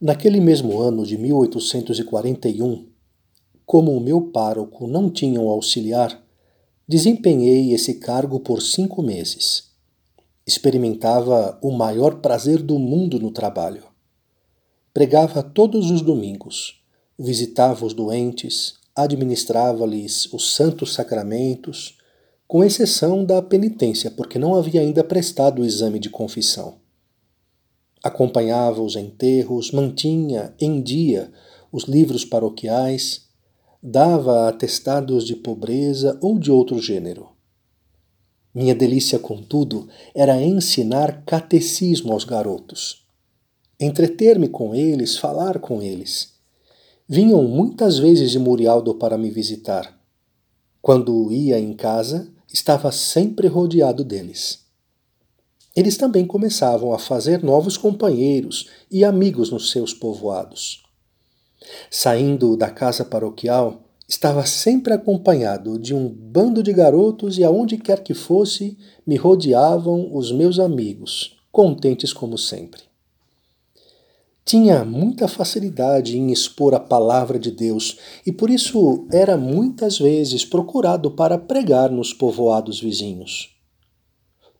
Naquele mesmo ano de 1841, como o meu pároco não tinha um auxiliar, desempenhei esse cargo por cinco meses. Experimentava o maior prazer do mundo no trabalho. Pregava todos os domingos, visitava os doentes, administrava-lhes os santos sacramentos, com exceção da penitência, porque não havia ainda prestado o exame de confissão. Acompanhava os enterros, mantinha em dia os livros paroquiais, dava atestados de pobreza ou de outro gênero. Minha delícia, contudo, era ensinar catecismo aos garotos. Entreter-me com eles, falar com eles. Vinham muitas vezes de Murialdo para me visitar. Quando ia em casa, estava sempre rodeado deles. Eles também começavam a fazer novos companheiros e amigos nos seus povoados. Saindo da casa paroquial, estava sempre acompanhado de um bando de garotos e aonde quer que fosse, me rodeavam os meus amigos, contentes como sempre. Tinha muita facilidade em expor a palavra de Deus e por isso era muitas vezes procurado para pregar nos povoados vizinhos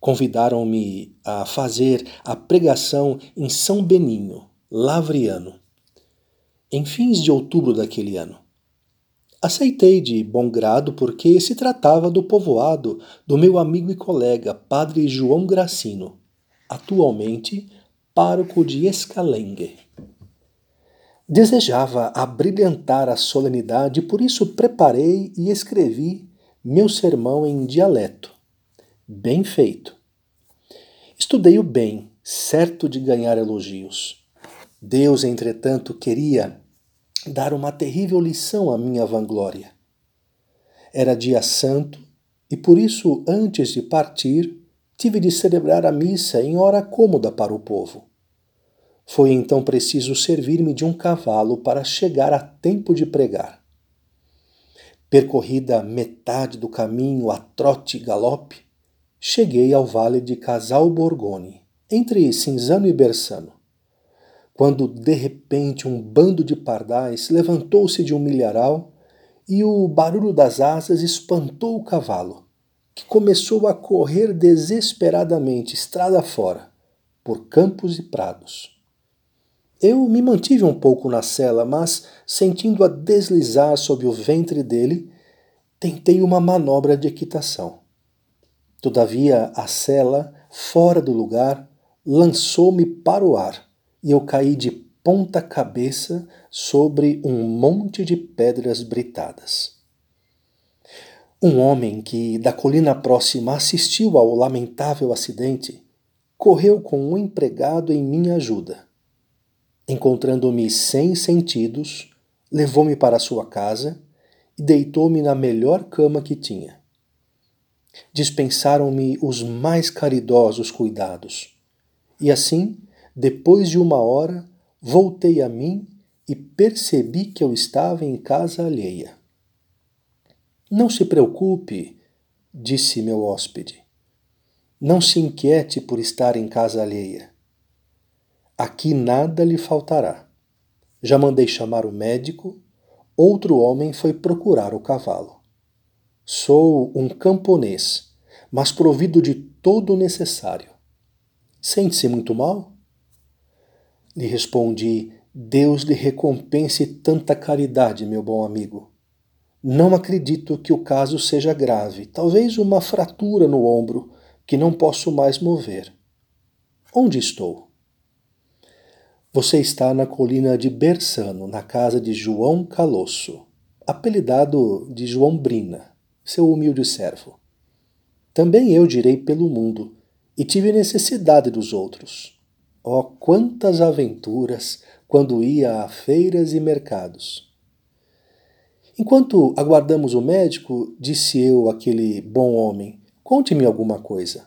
convidaram-me a fazer a pregação em São Beninho, Lavriano, em fins de outubro daquele ano. Aceitei de bom grado porque se tratava do povoado do meu amigo e colega, Padre João Gracino, atualmente pároco de Escalengue. Desejava abrilhantar a solenidade, por isso preparei e escrevi meu sermão em dialeto bem feito. Estudei-o bem, certo de ganhar elogios. Deus, entretanto, queria dar uma terrível lição à minha vanglória. Era dia santo e por isso, antes de partir, tive de celebrar a missa em hora cômoda para o povo. Foi então preciso servir-me de um cavalo para chegar a tempo de pregar. Percorrida metade do caminho a trote e galope, cheguei ao vale de Casal Borgone, entre Cinzano e Bersano, quando de repente um bando de pardais levantou-se de um milharal e o barulho das asas espantou o cavalo, que começou a correr desesperadamente estrada fora, por campos e prados. Eu me mantive um pouco na cela, mas, sentindo-a deslizar sob o ventre dele, tentei uma manobra de equitação. Todavia a cela, fora do lugar, lançou-me para o ar e eu caí de ponta cabeça sobre um monte de pedras britadas. Um homem que da colina próxima assistiu ao lamentável acidente correu com um empregado em minha ajuda. Encontrando-me sem sentidos, levou-me para sua casa e deitou-me na melhor cama que tinha dispensaram-me os mais caridosos cuidados. E assim, depois de uma hora, voltei a mim e percebi que eu estava em casa alheia. Não se preocupe, disse meu hóspede. Não se inquiete por estar em casa alheia. Aqui nada lhe faltará. Já mandei chamar o médico, outro homem foi procurar o cavalo. Sou um camponês, mas provido de todo o necessário. Sente-se muito mal? Lhe respondi: Deus lhe recompense tanta caridade, meu bom amigo. Não acredito que o caso seja grave, talvez uma fratura no ombro que não posso mais mover. Onde estou? Você está na colina de Bersano, na casa de João Calosso, apelidado de João Brina seu humilde servo. Também eu direi pelo mundo, e tive necessidade dos outros. Oh, quantas aventuras quando ia a feiras e mercados! Enquanto aguardamos o médico, disse eu àquele bom homem, conte-me alguma coisa.